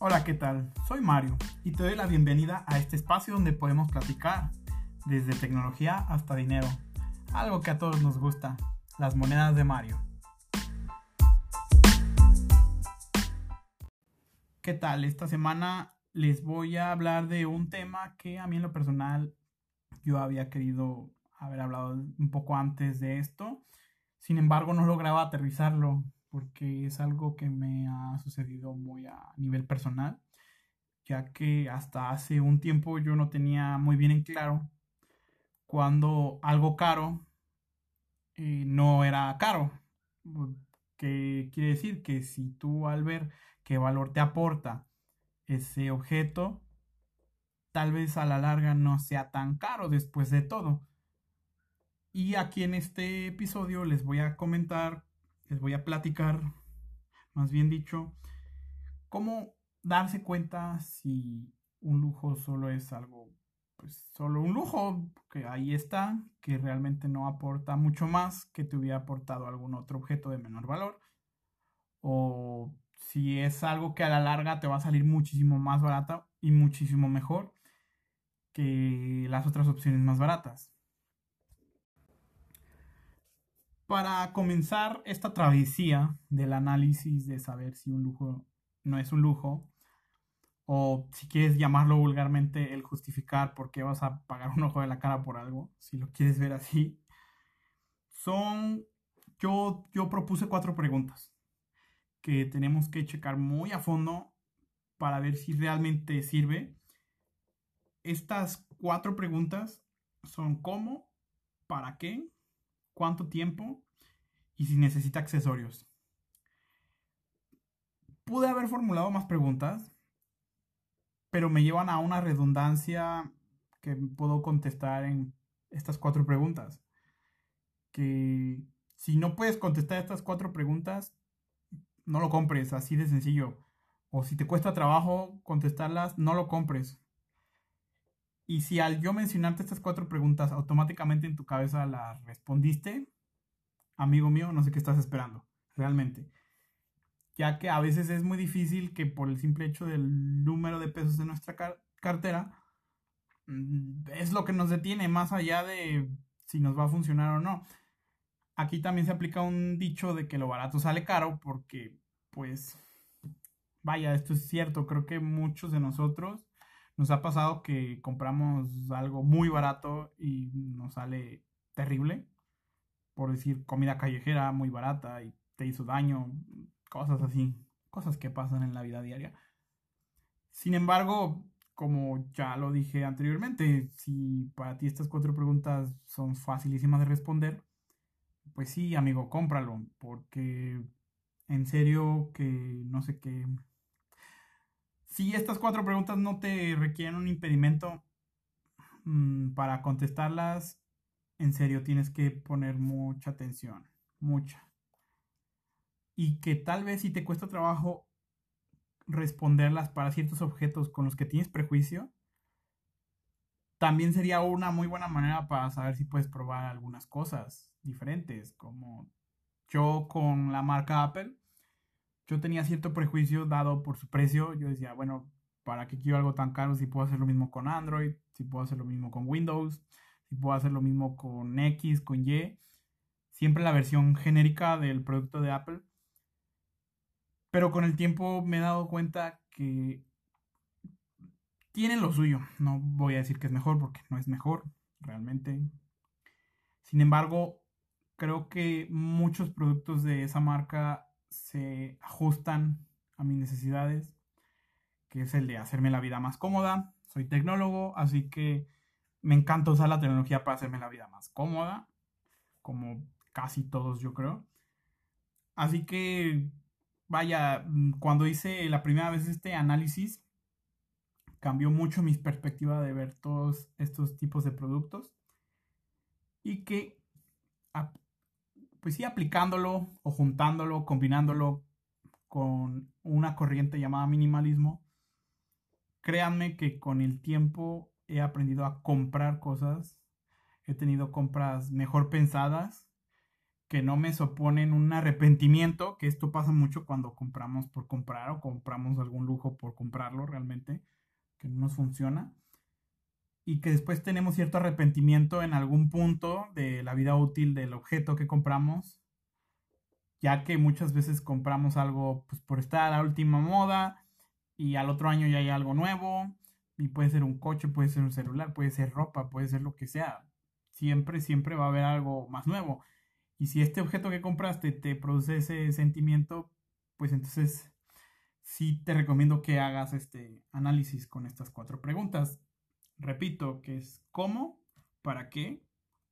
Hola, ¿qué tal? Soy Mario y te doy la bienvenida a este espacio donde podemos platicar desde tecnología hasta dinero, algo que a todos nos gusta, las monedas de Mario. ¿Qué tal? Esta semana les voy a hablar de un tema que a mí en lo personal yo había querido haber hablado un poco antes de esto. Sin embargo, no lograba aterrizarlo porque es algo que me ha sucedido muy a nivel personal, ya que hasta hace un tiempo yo no tenía muy bien en claro cuando algo caro eh, no era caro. ¿Qué quiere decir? Que si tú al ver qué valor te aporta ese objeto, tal vez a la larga no sea tan caro después de todo. Y aquí en este episodio les voy a comentar les voy a platicar, más bien dicho, cómo darse cuenta si un lujo solo es algo, pues solo un lujo, que ahí está, que realmente no aporta mucho más que te hubiera aportado algún otro objeto de menor valor, o si es algo que a la larga te va a salir muchísimo más barata y muchísimo mejor que las otras opciones más baratas. Para comenzar esta travesía del análisis de saber si un lujo no es un lujo, o si quieres llamarlo vulgarmente, el justificar por qué vas a pagar un ojo de la cara por algo, si lo quieres ver así, son, yo, yo propuse cuatro preguntas que tenemos que checar muy a fondo para ver si realmente sirve. Estas cuatro preguntas son cómo, para qué, cuánto tiempo y si necesita accesorios. Pude haber formulado más preguntas, pero me llevan a una redundancia que puedo contestar en estas cuatro preguntas. Que si no puedes contestar estas cuatro preguntas, no lo compres, así de sencillo. O si te cuesta trabajo contestarlas, no lo compres. Y si al yo mencionarte estas cuatro preguntas automáticamente en tu cabeza las respondiste, amigo mío, no sé qué estás esperando, realmente. Ya que a veces es muy difícil que por el simple hecho del número de pesos de nuestra cartera, mm, es lo que nos detiene más allá de si nos va a funcionar o no. Aquí también se aplica un dicho de que lo barato sale caro porque, pues, vaya, esto es cierto, creo que muchos de nosotros nos ha pasado que compramos algo muy barato y nos sale terrible. Por decir, comida callejera muy barata y te hizo daño, cosas así, cosas que pasan en la vida diaria. Sin embargo, como ya lo dije anteriormente, si para ti estas cuatro preguntas son facilísimas de responder, pues sí, amigo, cómpralo, porque en serio que no sé qué si estas cuatro preguntas no te requieren un impedimento mm, para contestarlas, en serio tienes que poner mucha atención, mucha. Y que tal vez si te cuesta trabajo responderlas para ciertos objetos con los que tienes prejuicio, también sería una muy buena manera para saber si puedes probar algunas cosas diferentes, como yo con la marca Apple yo tenía cierto prejuicio dado por su precio. Yo decía, bueno, ¿para qué quiero algo tan caro si puedo hacer lo mismo con Android? Si puedo hacer lo mismo con Windows, si puedo hacer lo mismo con X, con Y. Siempre la versión genérica del producto de Apple. Pero con el tiempo me he dado cuenta que tienen lo suyo. No voy a decir que es mejor porque no es mejor realmente. Sin embargo, creo que muchos productos de esa marca se ajustan a mis necesidades, que es el de hacerme la vida más cómoda. Soy tecnólogo, así que me encanta usar la tecnología para hacerme la vida más cómoda, como casi todos yo creo. Así que, vaya, cuando hice la primera vez este análisis, cambió mucho mi perspectiva de ver todos estos tipos de productos y que pues sí, aplicándolo o juntándolo, combinándolo con una corriente llamada minimalismo, créanme que con el tiempo he aprendido a comprar cosas, he tenido compras mejor pensadas que no me suponen un arrepentimiento, que esto pasa mucho cuando compramos por comprar o compramos algún lujo por comprarlo realmente, que no nos funciona. Y que después tenemos cierto arrepentimiento en algún punto de la vida útil del objeto que compramos, ya que muchas veces compramos algo pues, por estar a la última moda y al otro año ya hay algo nuevo, y puede ser un coche, puede ser un celular, puede ser ropa, puede ser lo que sea. Siempre, siempre va a haber algo más nuevo. Y si este objeto que compraste te produce ese sentimiento, pues entonces sí te recomiendo que hagas este análisis con estas cuatro preguntas. Repito, que es cómo, para qué,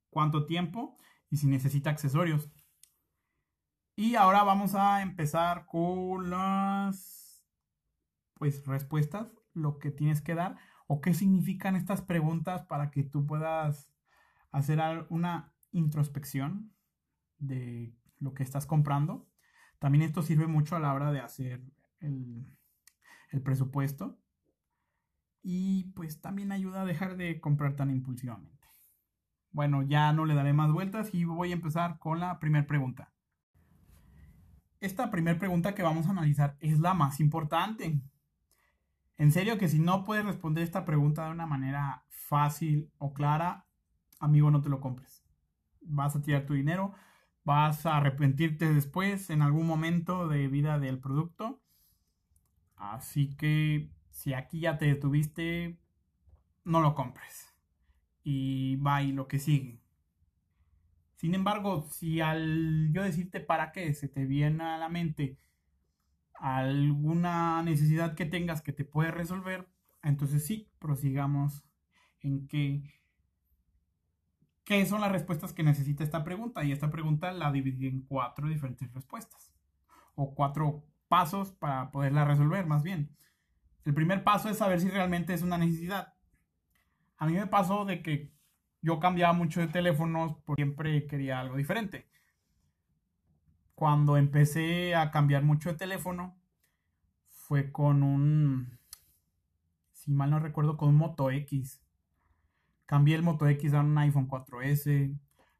cuánto tiempo y si necesita accesorios. Y ahora vamos a empezar con las pues respuestas, lo que tienes que dar o qué significan estas preguntas para que tú puedas hacer una introspección de lo que estás comprando. También esto sirve mucho a la hora de hacer el, presupuesto. Y pues también ayuda a dejar de comprar tan impulsivamente. Bueno, ya no le daré más vueltas y voy a empezar con la primera pregunta. Esta primera pregunta que vamos a analizar es la más importante. En serio que si no puedes responder esta pregunta de una manera fácil o clara, amigo, no te lo compres. Vas a tirar tu dinero, vas a arrepentirte después en algún momento de vida del producto. Así que si aquí ya te detuviste, no lo compres. Y va y lo que sigue. Sin embargo, si al yo decirte para qué se te viene a la mente alguna necesidad que tengas que te puede resolver, entonces sí, prosigamos en qué ¿Qué son las respuestas que necesita esta pregunta? Y esta pregunta la dividí en cuatro diferentes respuestas. O cuatro pasos para poderla resolver, más bien. El primer paso es saber si realmente es una necesidad. A mí me pasó de que yo cambiaba mucho de teléfonos porque siempre quería algo diferente. Cuando empecé a cambiar mucho de teléfono, fue con un, si mal no recuerdo, con un Moto X Cambié el Moto X a un iPhone 4S,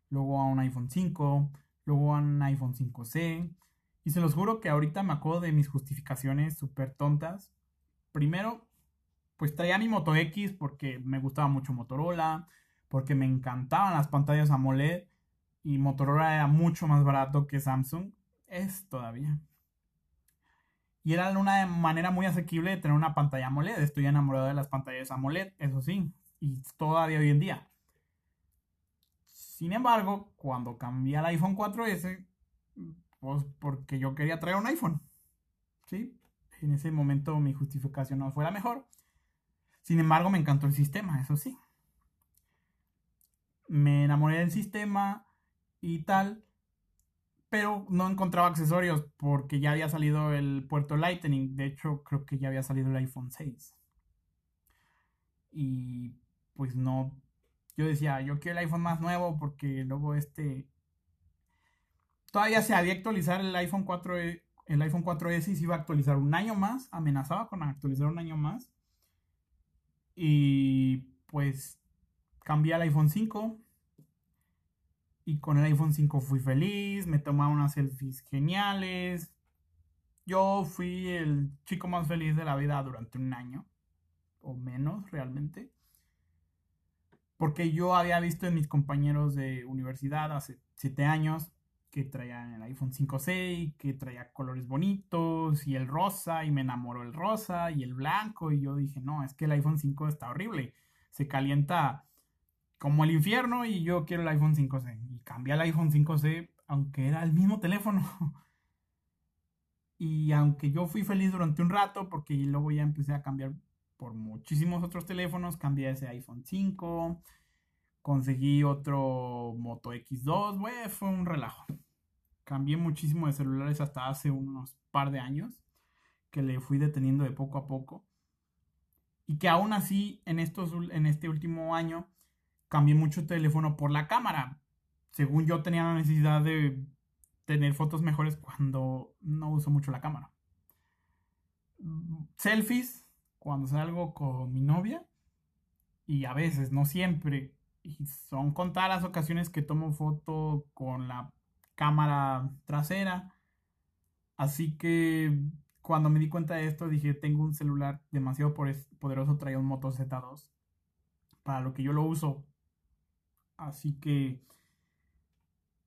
luego a un iPhone 5, luego a un iPhone 5C. Y se los juro que ahorita me acuerdo de mis justificaciones súper tontas. Primero, pues traía mi Moto X porque me gustaba mucho Motorola, porque me encantaban las pantallas AMOLED y Motorola era mucho más barato que Samsung. Es todavía. Y era una manera muy asequible de tener una pantalla AMOLED. Estoy enamorado de las pantallas AMOLED, eso sí y todavía hoy en día. Sin embargo, cuando cambié al iPhone 4S, pues porque yo quería traer un iPhone. ¿Sí? En ese momento mi justificación no fue la mejor. Sin embargo, me encantó el sistema, eso sí. Me enamoré del sistema y tal, pero no encontraba accesorios porque ya había salido el puerto Lightning. De hecho, creo que ya había salido el iPhone 6. Y pues no, yo decía, yo quiero el iPhone más nuevo porque luego este, todavía se había actualizar el iPhone 4, el iPhone 4S y se iba a actualizar un año más, amenazaba con actualizar un año más. Y pues cambié al iPhone 5 y con el iPhone 5 fui feliz, me tomaba unas selfies geniales. Yo fui el chico más feliz de la vida durante un año o menos realmente porque yo había visto en mis compañeros de universidad hace 7 años que traían el iPhone 5C y que traía colores bonitos y el rosa y me enamoró el rosa y el blanco y yo dije, no, es que el iPhone 5 está horrible, se calienta como el infierno y yo quiero el iPhone 5C y cambié al iPhone 5C aunque era el mismo teléfono. y aunque yo fui feliz durante un rato porque luego ya empecé a cambiar por muchísimos otros teléfonos, cambié ese iPhone 5, conseguí otro Moto X2, güey, fue un relajo. Cambié muchísimo de celulares hasta hace unos par de años, que le fui deteniendo de poco a poco. Y que aún así, en, estos, en este último año, cambié mucho el teléfono por la cámara. Según yo tenía la necesidad de tener fotos mejores cuando no uso mucho la cámara. Selfies, cuando salgo con mi novia y a veces, no siempre, y son contadas las ocasiones que tomo foto con la cámara trasera. Así que cuando me di cuenta de esto dije, tengo un celular demasiado poderoso, traía un Moto Z2 para lo que yo lo uso. Así que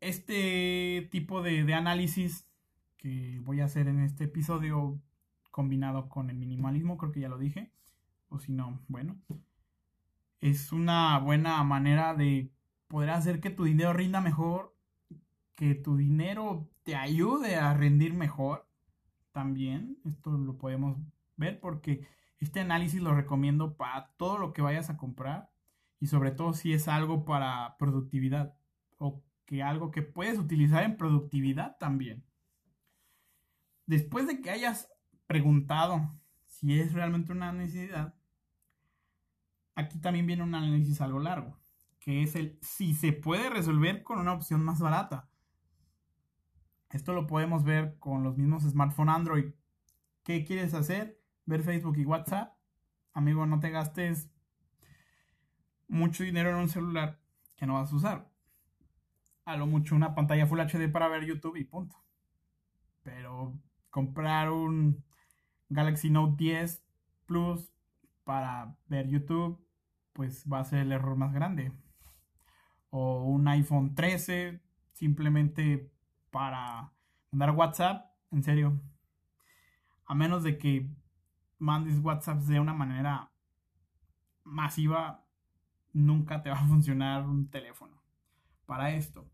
este tipo de, de análisis que voy a hacer en este episodio combinado con el minimalismo, creo que ya lo dije, o si no, bueno, es una buena manera de poder hacer que tu dinero rinda mejor, que tu dinero te ayude a rendir mejor también. Esto lo podemos ver porque este análisis lo recomiendo para todo lo que vayas a comprar y sobre todo si es algo para productividad o que algo que puedes utilizar en productividad también. Después de que hayas preguntado si es realmente una necesidad, aquí también viene un análisis algo largo, que es el si se puede resolver con una opción más barata. Esto lo podemos ver con los mismos smartphones Android. ¿Qué quieres hacer? Ver Facebook y WhatsApp. Amigo, no te gastes mucho dinero en un celular que no vas a usar. A lo mucho una pantalla Full HD para ver YouTube y punto. Pero comprar un Galaxy Note 10 Plus para ver YouTube pues va a ser el error más grande. O un iPhone 13 simplemente para mandar WhatsApp, en serio. A menos de que mandes WhatsApp de una manera masiva, nunca te va a funcionar un teléfono para esto.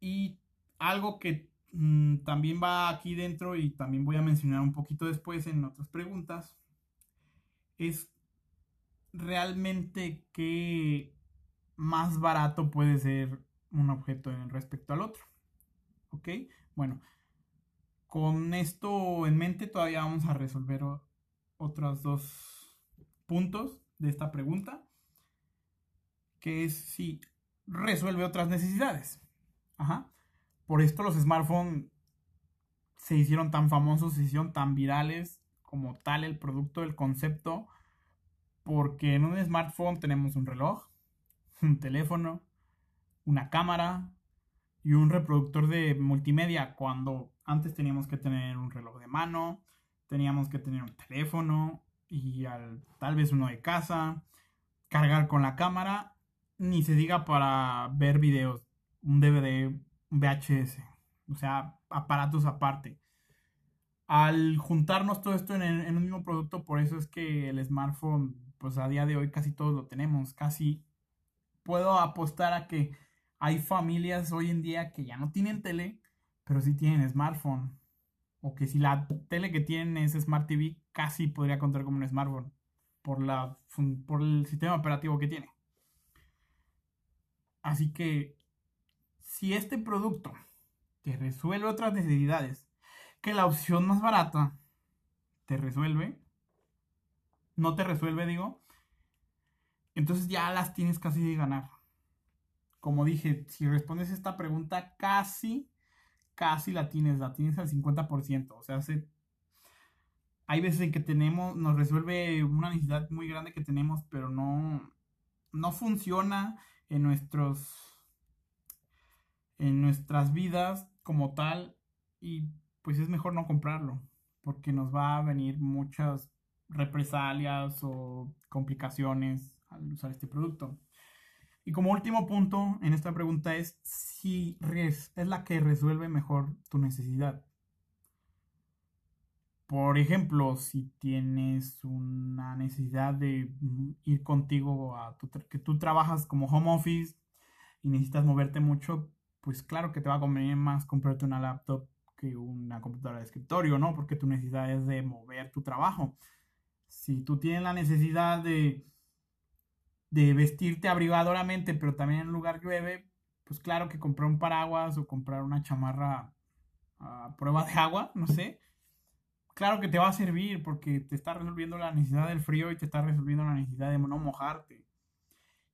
Y algo que mm, también va aquí dentro y también voy a mencionar un poquito después en otras preguntas es realmente qué más barato puede ser un objeto en respecto al otro. ¿Ok? Bueno, con esto en mente todavía vamos a resolver otros dos puntos de esta pregunta, que es si resuelve otras necesidades. Ajá. Por esto los smartphones se hicieron tan famosos, se hicieron tan virales como tal el producto, el concepto, porque en un smartphone tenemos un reloj, un teléfono, una cámara y un reproductor de multimedia cuando antes teníamos que tener un reloj de mano, teníamos que tener un teléfono y tal vez uno de casa, cargar con la cámara, ni se diga para ver videos, un DVD, un VHS, o sea, aparatos aparte. Al juntarnos todo esto en, en un mismo producto, por eso es que el smartphone pues a día de hoy casi todos lo tenemos, casi puedo apostar a que hay familias hoy en día que ya no tienen tele, pero sí tienen smartphone. O que si la tele que tienen es Smart TV, casi podría contar como un smartphone por, la, por el sistema operativo que tiene. Así que si este producto te resuelve otras necesidades que la opción más barata te resuelve, no te resuelve, digo, entonces ya las tienes casi de ganar. Como dije, si respondes esta pregunta, casi, casi la tienes, la tienes al 50%. O sea, hay veces en que tenemos, nos resuelve una necesidad muy grande que tenemos, pero no, no funciona en nuestros, en nuestras vidas como tal. Y pues es mejor no comprarlo, porque nos va a venir muchas represalias o complicaciones al usar este producto. Y como último punto en esta pregunta es si es la que resuelve mejor tu necesidad. Por ejemplo, si tienes una necesidad de ir contigo a tu que tú trabajas como home office y necesitas moverte mucho, pues claro que te va a convenir más comprarte una laptop que una computadora de escritorio, ¿no? Porque tu necesidad es de mover tu trabajo si tú tienes la necesidad de, de vestirte abrigadoramente, pero también en lugar llueve, pues claro que comprar un paraguas o comprar una chamarra a prueba de agua, no sé, claro que te va a servir porque te está resolviendo la necesidad del frío y te está resolviendo la necesidad de no mojarte.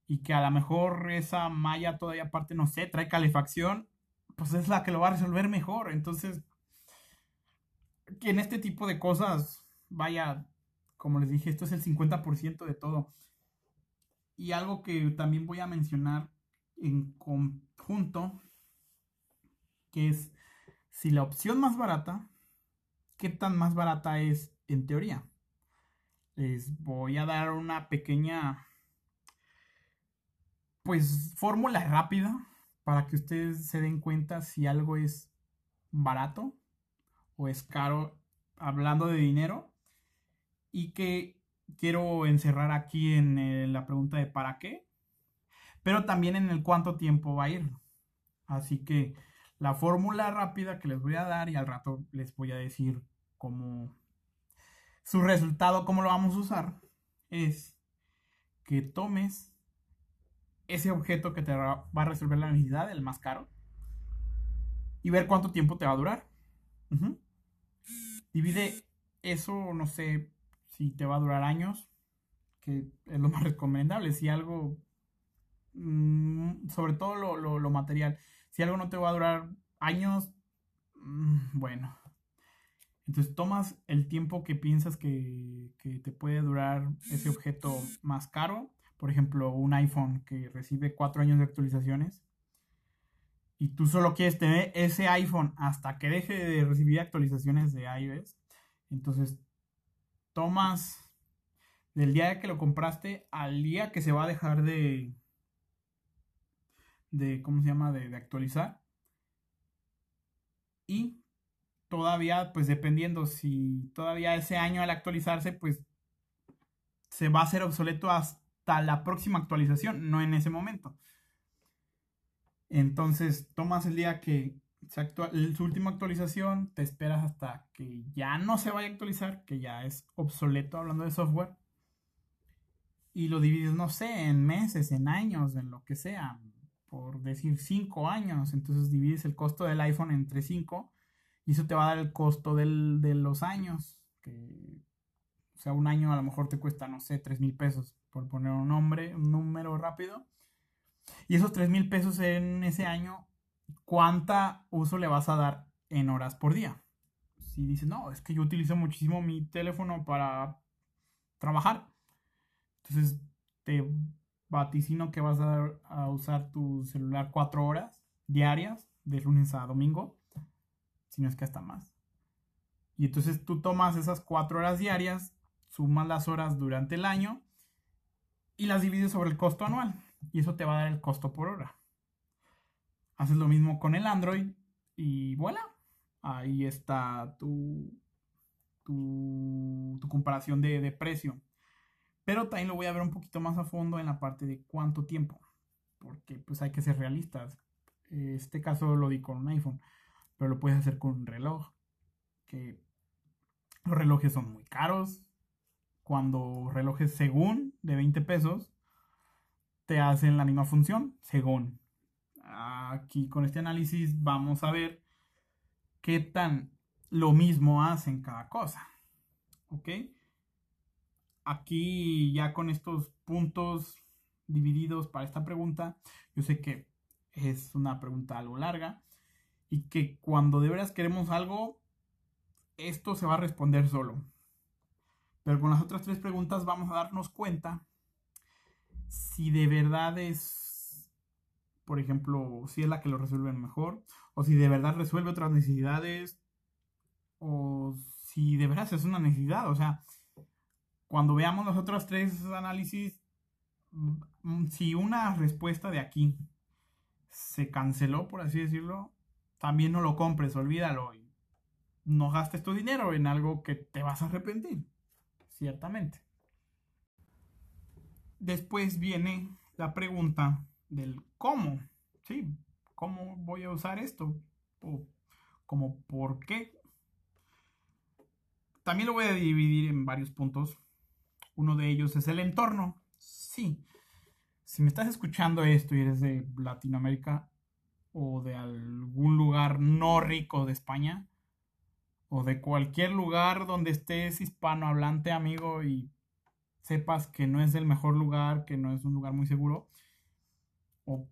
Y que a lo mejor esa malla todavía aparte, no sé, trae calefacción, pues es la que lo va a resolver mejor. Entonces, que en este tipo de cosas, vaya, como les dije, esto es el 50% de todo. Y algo que también voy a mencionar en conjunto que es si la opción más barata, ¿qué tan más barata es en teoría? Les voy a dar una pequeña, pues, fórmula rápida para que ustedes se den cuenta si algo es barato o es caro hablando de dinero y que quiero encerrar aquí en eh, la pregunta de para qué, pero también en el cuánto tiempo va a ir. Así que la fórmula rápida que les voy a dar y al rato les voy a decir cómo su resultado, cómo lo vamos a usar, es que tomes ese objeto que te va a resolver la necesidad, el más caro, y ver cuánto tiempo te va a durar. Divide eso, no sé si te va a durar años, que es lo más recomendable. Si algo, mm, sobre todo lo, material, si algo no te va a durar años, mm, bueno. Entonces tomas el tiempo que piensas que, que te puede durar ese objeto más caro. Por ejemplo, un iPhone que recibe cuatro años de actualizaciones y tú solo quieres tener ese iPhone hasta que deje de recibir actualizaciones de iOS, entonces tomas del día que lo compraste al día que se va a dejar de, de ¿cómo se llama?, de, actualizar. Y todavía, pues dependiendo si todavía ese año al actualizarse, pues se va a hacer obsoleto hasta la próxima actualización, no en ese momento. Entonces, tomas el día que su última actualización, te esperas hasta que ya no se vaya a actualizar, que ya es obsoleto hablando de software, y lo divides, no sé, en meses, en años, en lo que sea, por decir cinco años, entonces divides el costo del iPhone entre cinco, y eso te va a dar el costo de los años, que, o sea, un año a lo mejor te cuesta, no sé, tres mil pesos, por poner un nombre, un número rápido, y esos 3 mil pesos en ese año, ¿cuánta uso le vas a dar en horas por día? Si dices, no, es que yo utilizo muchísimo mi teléfono para trabajar. Entonces te vaticino que vas a, a usar tu celular 4 horas diarias, de lunes a domingo, si no es que hasta más. Y entonces tú tomas esas 4 horas diarias, sumas las horas durante el año y las divides sobre el costo anual y eso te va a dar el costo por hora. Haces lo mismo con el Android y voilà, ahí está tu, tu, comparación de, de precio. Pero también lo voy a ver un poquito más a fondo en la parte de cuánto tiempo, porque pues hay que ser realistas. Este caso lo di con un iPhone, pero lo puedes hacer con un reloj, que los relojes son muy caros. Cuando relojes según de 20 pesos, te hacen la misma función según. Aquí con este análisis vamos a ver qué tan lo mismo hacen cada cosa. ¿Ok? Aquí ya con estos puntos divididos para esta pregunta, yo sé que es una pregunta algo larga y que cuando de veras queremos algo, esto se va a responder solo. Pero con las otras tres preguntas vamos a darnos cuenta si de verdad es, por ejemplo, si es la que lo resuelve mejor, o si de verdad resuelve otras necesidades, o si de verdad es una necesidad. O sea, cuando veamos los otros tres análisis, mm, si una respuesta de aquí se canceló, por así decirlo, también no lo compres, olvídalo y no gastes tu dinero en algo que te vas a arrepentir, ciertamente. Después viene la pregunta del cómo, ¿sí? ¿Cómo voy a usar esto? O como por qué. También lo voy a dividir en varios puntos. Uno de ellos es el entorno. Sí. Si me estás escuchando esto y eres de Latinoamérica o de algún lugar no rico de España o de cualquier lugar donde estés hispanohablante, amigo, y sepas que no es el mejor lugar, que no es un lugar muy seguro. O,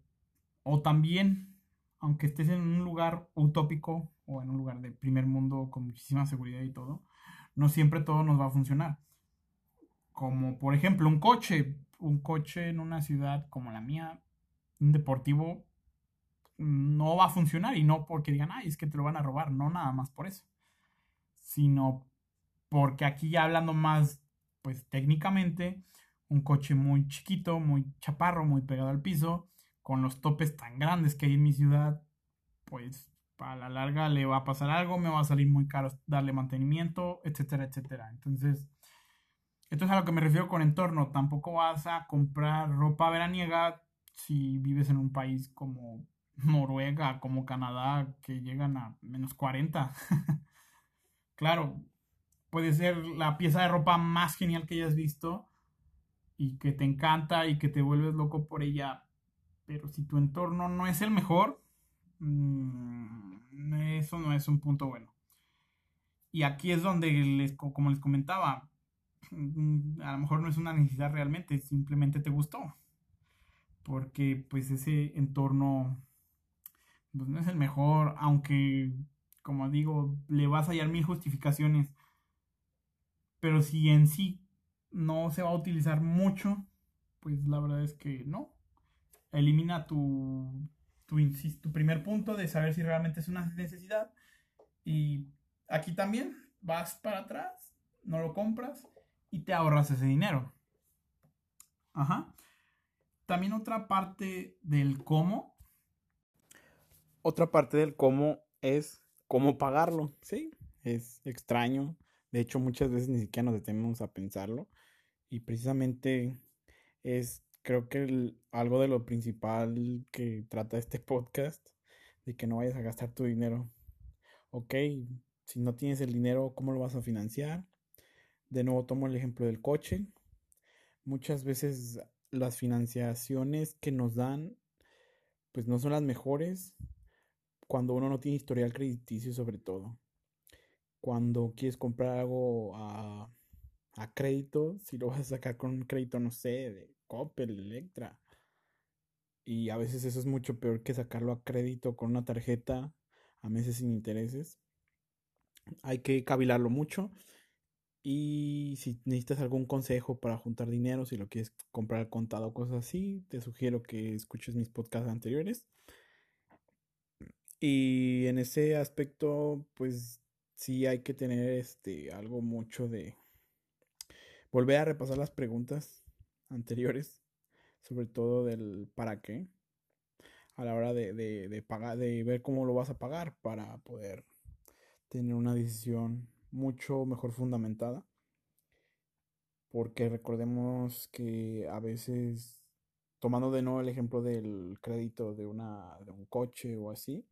o también, aunque estés en un lugar utópico o en un lugar de primer mundo con muchísima seguridad y todo, no siempre todo nos va a funcionar. Como por ejemplo un coche, un coche en una ciudad como la mía, un deportivo, no va a funcionar y no porque digan, ay, es que te lo van a robar, no nada más por eso, sino porque aquí ya hablando más, pues técnicamente, un coche muy chiquito, muy chaparro, muy pegado al piso, con los topes tan grandes que hay en mi ciudad, pues a la larga le va a pasar algo, me va a salir muy caro darle mantenimiento, etcétera, etcétera. Entonces, esto es a lo que me refiero con entorno. Tampoco vas a comprar ropa veraniega si vives en un país como Noruega, como Canadá, que llegan a menos 40. claro, puede ser la pieza de ropa más genial que hayas visto y que te encanta y que te vuelves loco por ella. Pero si tu entorno no es el mejor, mm, eso no es un punto bueno. Y aquí es donde, les, como les comentaba, mm, a lo mejor no es una necesidad realmente, simplemente te gustó. Porque pues ese entorno pues, no es el mejor, aunque, como digo, le vas a hallar mil justificaciones. Pero si en sí no se va a utilizar mucho, pues la verdad es que no. Elimina tu, tu, primer punto de saber si realmente es una necesidad. Y aquí también vas para atrás, no lo compras y te ahorras ese dinero. Ajá. También otra parte del cómo. Otra parte del cómo es cómo pagarlo, ¿sí? Es extraño. De hecho, muchas veces ni siquiera nos detenemos a pensarlo. Y precisamente es, creo que algo de lo principal que trata este podcast, de que no vayas a gastar tu dinero. Ok, si no tienes el dinero, ¿cómo lo vas a financiar? De nuevo tomo el ejemplo del coche. Muchas veces las financiaciones que nos dan, pues no son las mejores cuando uno no tiene historial crediticio sobre todo. Cuando quieres comprar algo a a crédito, si lo vas a sacar con un crédito, no sé, de Coppel, Electra. Y a veces eso es mucho peor que sacarlo a crédito con una tarjeta a meses sin intereses. Hay que cavilarlo mucho. Y si necesitas algún consejo para juntar dinero, si lo quieres comprar contado o cosas así, te sugiero que escuches mis podcasts anteriores. Y en ese aspecto, pues sí hay que tener este algo mucho de volver a repasar las preguntas anteriores, sobre todo del para qué, a la hora de, de, pagar, de ver cómo lo vas a pagar para poder tener una decisión mucho mejor fundamentada. Porque recordemos que a veces, tomando de nuevo el ejemplo del crédito de, una, de un coche o así,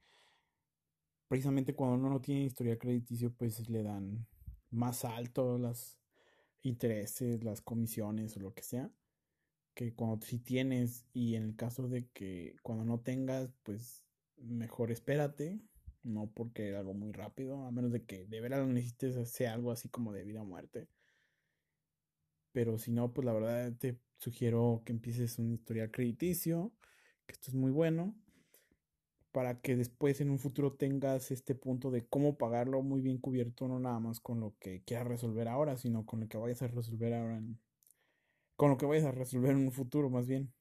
precisamente cuando uno no tiene historial crediticio, pues le dan más alto las, intereses, las comisiones o lo que sea, que cuando si tienes y en el caso de que cuando no tengas, pues mejor espérate, no porque algo muy rápido, a menos de que de verdad lo necesites sea algo así como de vida o muerte. Pero si no, pues la verdad te sugiero que empieces un historial crediticio, que esto es muy bueno para que después en un futuro tengas este punto de cómo pagarlo muy bien cubierto, no nada más con lo que quieras resolver ahora, sino con lo que vayas a resolver ahora, con lo que vayas a resolver en un futuro más bien.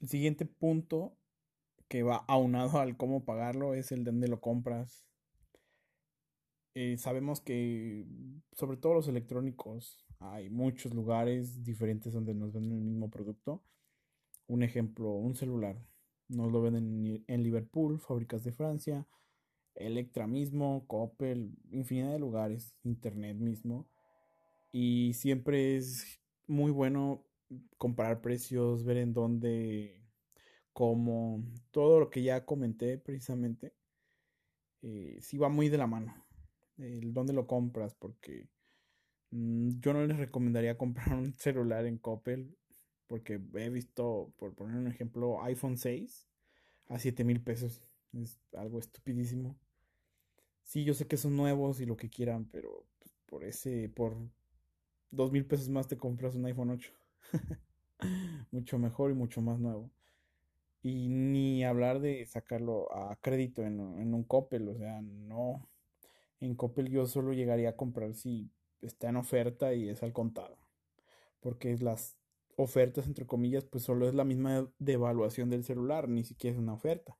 El siguiente punto que va aunado al cómo pagarlo es el de dónde lo compras. Eh, sabemos que sobre todo los electrónicos hay muchos lugares diferentes donde nos venden el mismo producto. Un ejemplo, un celular nos lo venden en Liverpool, fábricas de Francia, Electra mismo, Coppel, infinidad de lugares, Internet mismo. Y siempre es muy bueno comparar precios, ver en dónde, cómo, todo lo que ya comenté precisamente. Eh, sí va muy de la mano. El dónde lo compras, porque mm, yo no les recomendaría comprar un celular en Coppel porque he visto, por poner un ejemplo, iPhone 6 a 7 mil pesos. Es algo estupidísimo. Sí, yo sé que son nuevos y lo que quieran, pero pues, por ese, por 2 mil pesos más te compras un iPhone 8. mucho mejor y mucho más nuevo. Y ni hablar de sacarlo a crédito en, en un Coppel, o sea, no. En Coppel yo solo llegaría a comprar si está en oferta y es al contado. Porque las ofertas, entre comillas, pues solo es la misma devaluación del celular, ni siquiera es una oferta.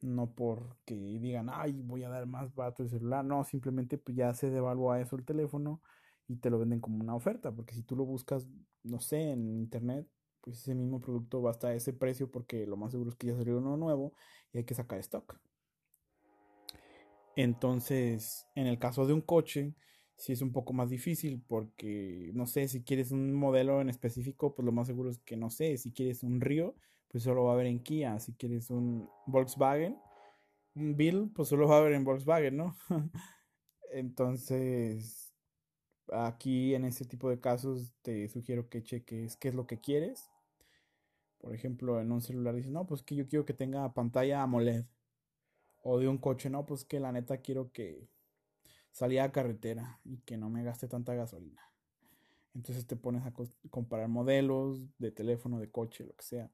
No porque digan, ay, voy a dar más barato el celular, no, simplemente pues ya se devalúa eso el teléfono y te lo venden como una oferta, porque si tú lo buscas, no sé, en internet, pues ese mismo producto va a estar a ese precio porque lo más seguro es que ya salió uno nuevo y hay que sacar stock. Entonces, en el caso de un coche, sí es un poco más difícil porque, no sé, si quieres un modelo en específico, pues lo más seguro es que, no sé, si quieres un Río, pues solo va a haber en Kia, si quieres un Volkswagen, un Bill, pues solo va a haber en Volkswagen, ¿no? Entonces, aquí en este tipo de casos te sugiero que cheques qué es lo que quieres. Por ejemplo, en un celular dices, no, pues que yo quiero que tenga pantalla AMOLED. O de un coche, no, pues que la neta quiero que salía a carretera y que no me gaste tanta gasolina. Entonces te pones a comparar modelos de teléfono, de coche, lo que sea.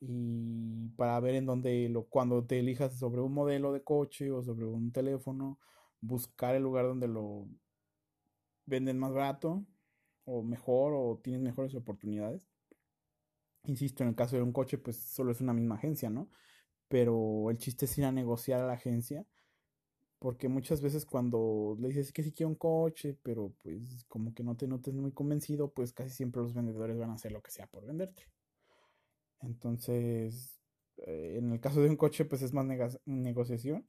Y para ver en dónde, lo, cuando te elijas sobre un modelo de coche o sobre un teléfono, buscar el lugar donde lo venden más barato o mejor o tienes mejores oportunidades. Insisto, en el caso de un coche, pues solo es una misma agencia, ¿no? Pero el chiste es ir a negociar a la agencia porque muchas veces cuando le dices que sí quiero un coche, pero pues como que no te notes muy convencido, pues casi siempre los vendedores van a hacer lo que sea por venderte. Entonces, eh, en el caso de un coche, pues es más negociación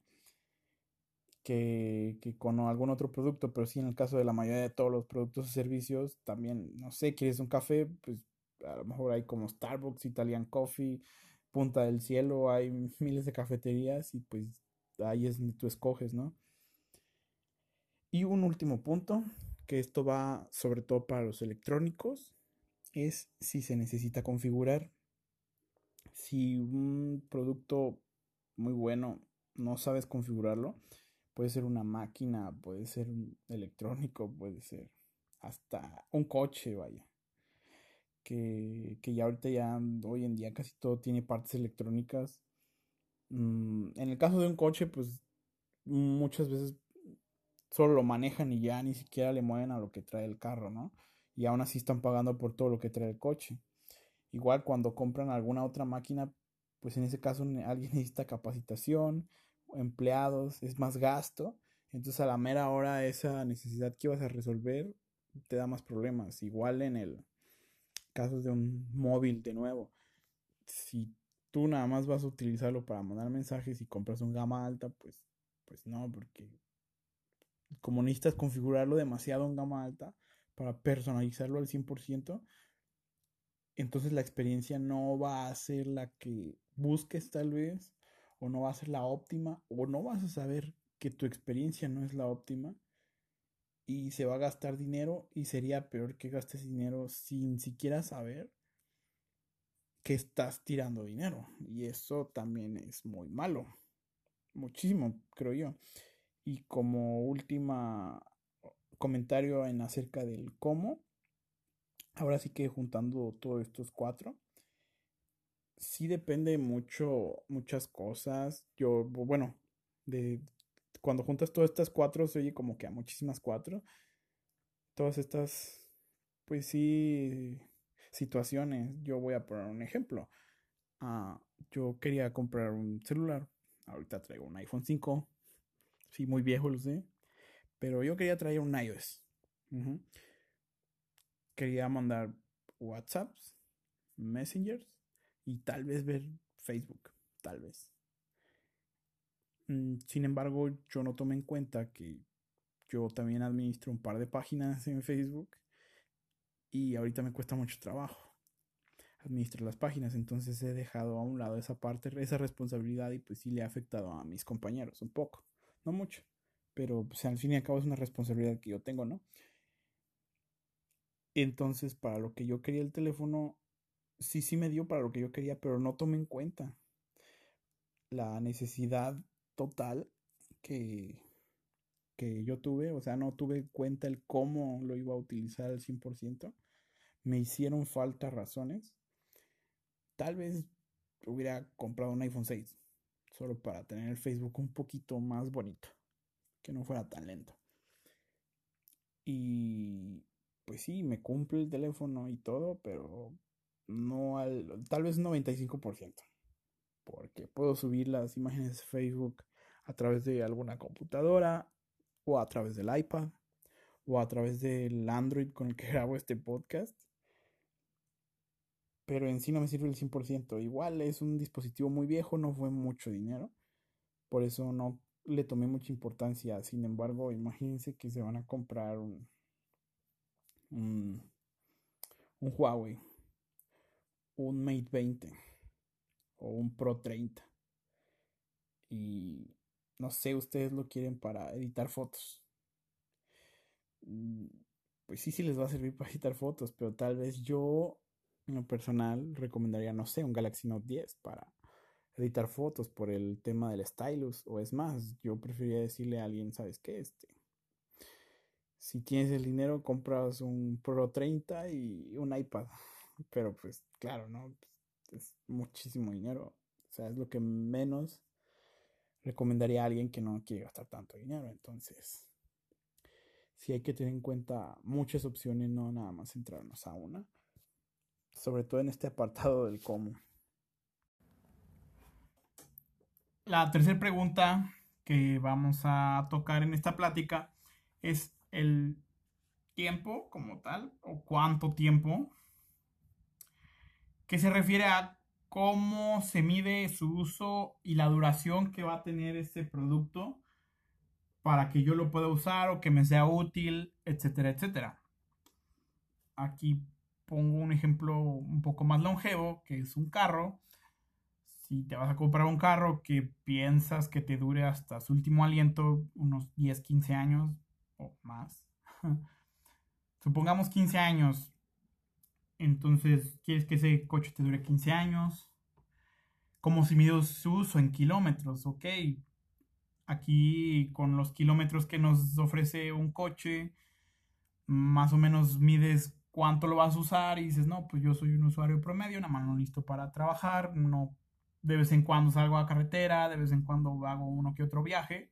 que, que, con algún otro producto, pero sí en el caso de la mayoría de todos los productos o servicios, también, no sé, quieres un café, pues a lo mejor hay como Starbucks, Italian Coffee, Punta del Cielo, hay miles de cafeterías y pues ahí es donde tú escoges, ¿no? Y un último punto, que esto va sobre todo para los electrónicos, es si se necesita configurar. Si un producto muy bueno no sabes configurarlo, puede ser una máquina, puede ser un electrónico, puede ser hasta un coche, vaya. Que, que ya ahorita ya hoy en día casi todo tiene partes electrónicas Mm, en el caso de un coche, pues muchas veces solo lo manejan y ya ni siquiera le mueven a lo que trae el carro, ¿no? Y aún así están pagando por todo lo que trae el coche. Igual cuando compran alguna otra máquina, pues en ese caso alguien necesita capacitación, empleados, es más gasto. Entonces a la mera hora esa necesidad que vas a resolver te da más problemas. Igual en el caso de un móvil de nuevo. Si tú nada más vas a utilizarlo para mandar mensajes y compras un gama alta, pues, pues no, porque como necesitas configurarlo demasiado en gama alta para personalizarlo al 100%, entonces la experiencia no va a ser la que busques tal vez, o no va a ser la óptima, o no vas a saber que tu experiencia no es la óptima y se va a gastar dinero y sería peor que gastes dinero sin siquiera saber que estás tirando dinero. Y eso también es muy malo. Muchísimo, creo yo. Y como última comentario en acerca del cómo, ahora sí que juntando todos estos cuatro, sí depende mucho, muchas cosas. Yo, bueno, de cuando juntas todas estas cuatro, se oye como que a muchísimas cuatro. Todas estas, pues sí, situaciones. Yo voy a poner un ejemplo. Ah, yo quería comprar un celular. Ahorita traigo un iPhone 5. Sí, muy viejo, lo sé. Pero yo quería traer un iOS. Quería mandar WhatsApps, Messengers y tal vez ver Facebook. Tal vez. Mm, sin embargo, yo no tomé en cuenta que yo también administro un par de páginas en Facebook y ahorita me cuesta mucho trabajo administrar las páginas, entonces he dejado a un lado esa parte, esa responsabilidad y pues sí le ha afectado a mis compañeros un poco, no mucho, pero pues al fin y al cabo es una responsabilidad que yo tengo, ¿no? Entonces, para lo que yo quería el teléfono, sí, sí me dio para lo que yo quería, pero no tomé en cuenta la necesidad total que, que yo tuve, o sea, no tuve en cuenta el cómo lo iba a utilizar al 100%, me hicieron falta razones. Tal vez hubiera comprado un iPhone 6, solo para tener el Facebook un poquito más bonito, que no fuera tan lento. Y pues sí, me cumple el teléfono y todo, pero no al, tal vez 95%, porque puedo subir las imágenes de Facebook a través de alguna computadora o a través del iPad o a través del Android con el que grabo este podcast. Pero en sí no me sirve el 100%. Igual es un dispositivo muy viejo, no fue mucho dinero. Por eso no le tomé mucha importancia. Sin embargo, imagínense que se van a comprar un, un, un Huawei, un Mate 20 o un Pro 30. Y no sé, ustedes lo quieren para editar fotos. Mm, pues sí, sí les va a servir para editar fotos, pero tal vez yo, en lo personal, recomendaría, no sé, un Galaxy Note 10 para editar fotos por el tema del stylus. O es más, yo preferiría decirle a alguien, ¿sabes qué? Este, si tienes el dinero, compras un Pro 30 y un iPad. Pero pues claro, ¿no? Es muchísimo dinero. O sea, es lo que menos recomendaría a alguien que no quiere gastar tanto dinero. Entonces, sí hay que tener en cuenta muchas opciones, no nada más centrarnos a una. Sobre todo en este apartado del cómo. La tercera pregunta que vamos a tocar en esta plática es el tiempo como tal o cuánto tiempo que se refiere a cómo se mide su uso y la duración que va a tener este producto para que yo lo pueda usar o que me sea útil, etcétera, etcétera. Aquí pongo un ejemplo un poco más longevo, que es un carro. Si te vas a comprar un carro que piensas que te dure hasta su último aliento, unos 10, 15 años o más. Supongamos 15 años. Entonces, ¿quieres que ese coche te dure 15 años? Como si mido su uso en kilómetros, ok. Aquí con los kilómetros que nos ofrece un coche, más o menos mides cuánto lo vas a usar y dices, no, pues yo soy un usuario promedio, una mano listo para trabajar, no de vez en cuando salgo a carretera, de vez en cuando hago uno que otro viaje.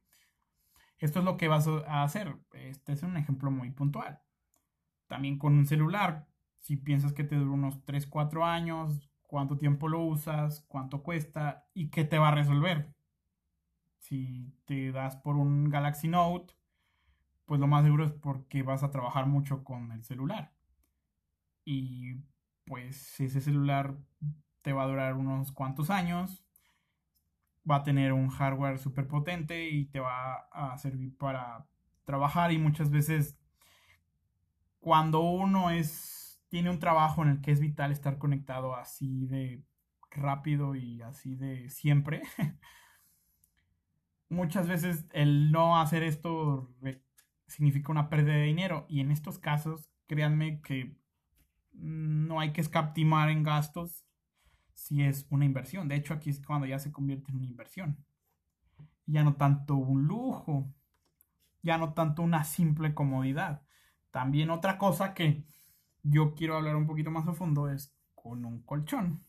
Esto es lo que vas a hacer. Este es un ejemplo muy puntual. También con un celular, si piensas que te dura unos 3, 4 años, cuánto tiempo lo usas, cuánto cuesta y qué te va a resolver. Si te das por un Galaxy Note, pues lo más seguro es porque vas a trabajar mucho con el celular. Y pues ese celular te va a durar unos cuantos años va a tener un hardware súper potente y te va a servir para trabajar y muchas veces cuando uno es tiene un trabajo en el que es vital estar conectado así de rápido y así de siempre muchas veces el no hacer esto significa una pérdida de dinero y en estos casos créanme que no hay que escaptimar en gastos si es una inversión. De hecho, aquí es cuando ya se convierte en una inversión. Ya no tanto un lujo, ya no tanto una simple comodidad. También otra cosa que yo quiero hablar un poquito más a fondo es con un colchón.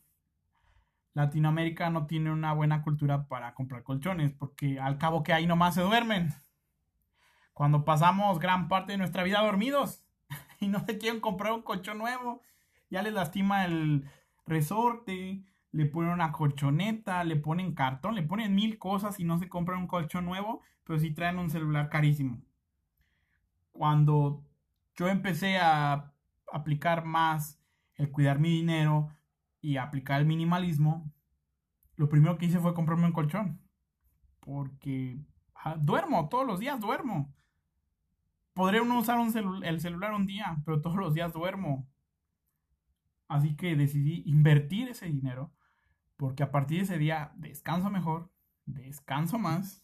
Latinoamérica no tiene una buena cultura para comprar colchones porque al cabo que ahí nomás se duermen. Cuando pasamos gran parte de nuestra vida dormidos y no se quieren comprar un colchón nuevo, ya les lastima el, resorte, le ponen una colchoneta, le ponen cartón, le ponen mil cosas y no se compran un colchón nuevo, pero sí traen un celular carísimo. Cuando yo empecé a aplicar más el cuidar mi dinero y aplicar el minimalismo, lo primero que hice fue comprarme un colchón. Porque ah, duermo, todos los días duermo. Podría uno usar el celular un día, pero todos los días duermo. Así que decidí invertir ese dinero porque a partir de ese día descanso mejor, descanso más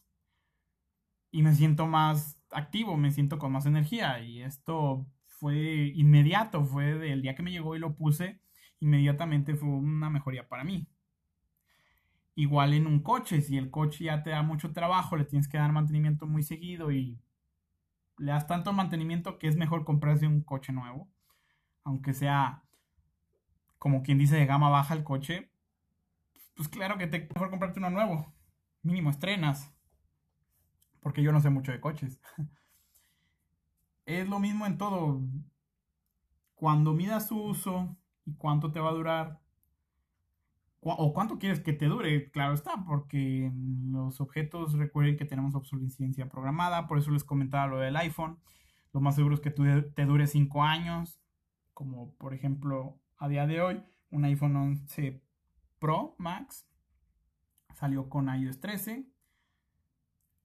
y me siento más activo, me siento con más energía y esto fue inmediato, fue del día que me llegó y lo puse, inmediatamente fue una mejoría para mí. Igual en un coche, si el coche ya te da mucho trabajo, le tienes que dar mantenimiento muy seguido y le das tanto mantenimiento que es mejor comprarse un coche nuevo, aunque sea como quien dice, de gama baja el coche, pues claro que te mejor comprarte uno nuevo. Mínimo estrenas. Porque yo no sé mucho de coches. Es lo mismo en todo. cuando midas su uso y cuánto te va a durar, o cuánto quieres que te dure, claro está, porque los objetos recuerden que tenemos obsolescencia programada, por eso les comentaba lo del iPhone. Lo más seguro es que te dure 5 años, como por ejemplo a día de hoy, un iPhone 11 Pro Max salió con iOS 13.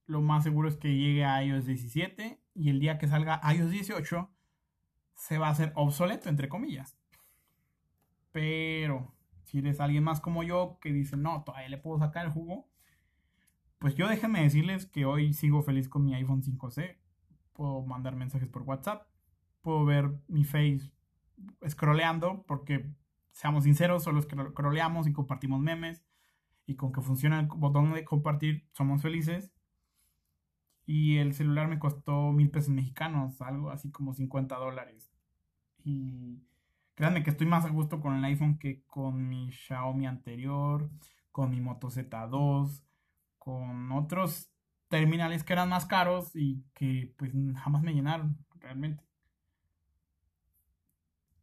Lo más seguro es que llegue a iOS 17 y el día que salga iOS 18 se va a hacer obsoleto, entre comillas. Pero si eres alguien más como yo que dice, no, todavía le puedo sacar el jugo, pues yo déjenme decirles que hoy sigo feliz con mi iPhone 5C. Puedo mandar mensajes por WhatsApp, puedo ver mi face scrolleando, porque seamos sinceros, solo scrolleamos y compartimos memes. Y con que funciona el botón de compartir, somos felices. Y el celular me costó mil pesos mexicanos, algo así como 50 dólares. Y Créanme que estoy más a gusto con el iPhone que con mi Xiaomi anterior, con mi Moto Z2, con otros terminales que eran más caros y que pues jamás me llenaron realmente.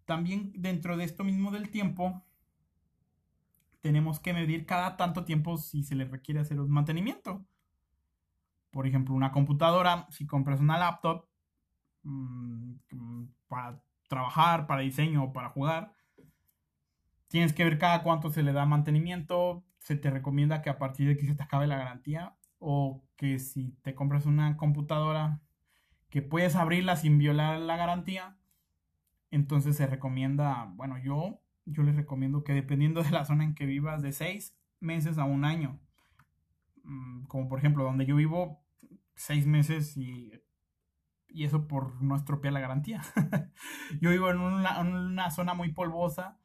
También dentro de esto mismo del tiempo, tenemos que medir cada tanto tiempo si se le requiere hacer un mantenimiento. Por ejemplo, una computadora, si compras una laptop, mm, para trabajar, para diseño o para jugar. Tienes que ver cada cuánto se le da mantenimiento. Se te recomienda que a partir de que se te acabe la garantía o que si te compras una computadora que puedes abrirla sin violar la garantía, entonces se recomienda, bueno, yo yo les recomiendo que dependiendo de la zona en que vivas, de seis meses a un año. Mm, como por ejemplo, donde yo vivo, seis meses y y eso por no estropear la garantía. Yo vivo en una, zona muy polvosa,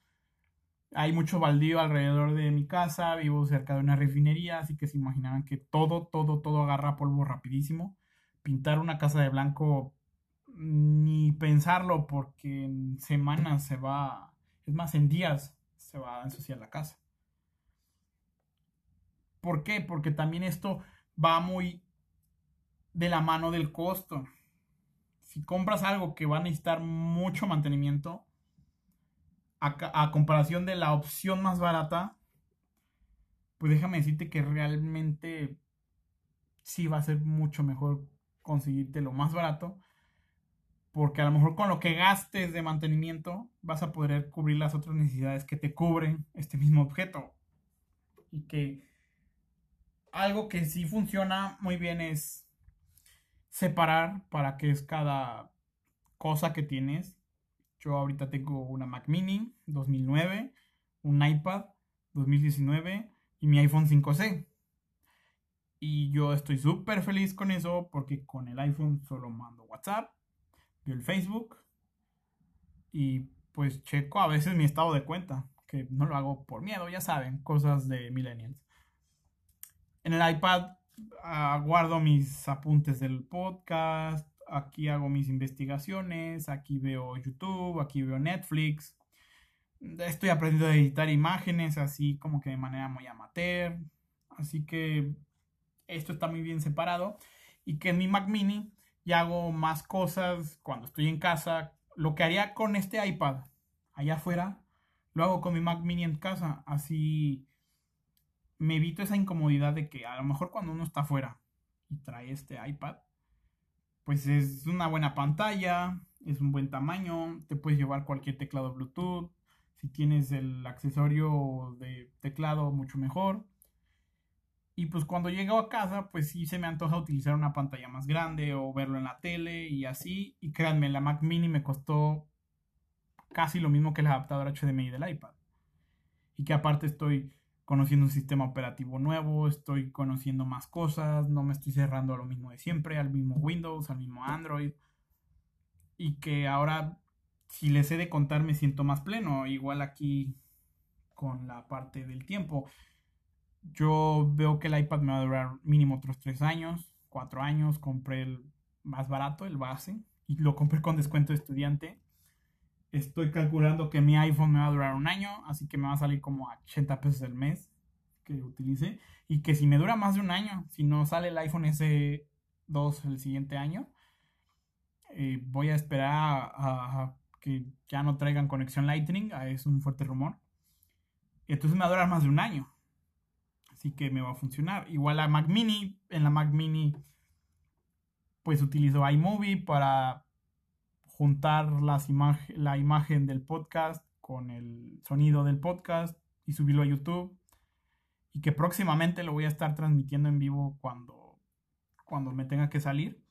hay mucho baldío alrededor de mi casa, vivo cerca de una refinería, así que se imaginarán que todo, todo, todo agarra polvo rapidísimo. Pintar una casa de blanco, ni pensarlo, porque en semanas se va, es más, en días se va a ensuciar la casa. ¿Por qué? Porque también esto va muy de la mano del costo si compras algo que va a necesitar mucho mantenimiento, a, comparación de la opción más barata, pues déjame decirte que realmente sí va a ser mucho mejor conseguirte lo más barato. Porque a lo mejor con lo que gastes de mantenimiento vas a poder cubrir las otras necesidades que te cubren este mismo objeto. Y que algo que sí funciona muy bien es separar para qué es cada cosa que tienes. Yo ahorita tengo una Mac Mini 2009, un iPad 2019 y mi iPhone 5C. Y yo estoy súper feliz con eso porque con el iPhone solo mando WhatsApp, veo el Facebook y pues checo a veces mi estado de cuenta, que no lo hago por miedo, ya saben, cosas de millennials. En el iPad Ah, guardo mis apuntes del podcast, aquí hago mis investigaciones, aquí veo YouTube, aquí veo Netflix. Estoy aprendiendo a editar imágenes así como que de manera muy amateur. Así que esto está muy bien separado. Y que en mi Mac mini ya hago más cosas cuando estoy en casa. Lo que haría con este iPad allá afuera, lo hago con mi Mac mini en casa. Así me evito esa incomodidad de que a lo mejor cuando uno está afuera y trae este iPad, pues es una buena pantalla, es un buen tamaño, te puedes llevar cualquier teclado Bluetooth, si tienes el accesorio de teclado mucho mejor. Y pues cuando llego a casa, pues sí se me antoja utilizar una pantalla más grande o verlo en la tele y así. Y créanme, la Mac mini me costó casi lo mismo que el adaptador HDMI del iPad. Y que aparte estoy conociendo un sistema operativo nuevo, estoy conociendo más cosas, no me estoy cerrando a lo mismo de siempre, al mismo Windows, al mismo Android. Y que ahora, si les he de contar, me siento más pleno. Igual aquí con la parte del tiempo. Yo veo que el iPad me va a durar mínimo otros 3 años, 4 años. Compré el más barato, el base, y lo compré con descuento de estudiante estoy calculando que mi iPhone me va a durar un año, así que me va a salir como a 80 pesos el mes que utilice. Y que si me dura más de un año, si no sale el iPhone S2 el siguiente año, eh, voy a esperar a, que ya no traigan conexión Lightning, ah, es un fuerte rumor. Entonces me va a durar más de un año. Así que me va a funcionar. Igual la Mac Mini, en la Mac Mini pues utilizo iMovie para juntar las la imagen del podcast con el sonido del podcast y subirlo a YouTube. Y que próximamente lo voy a estar transmitiendo en vivo cuando, cuando me tenga que salir.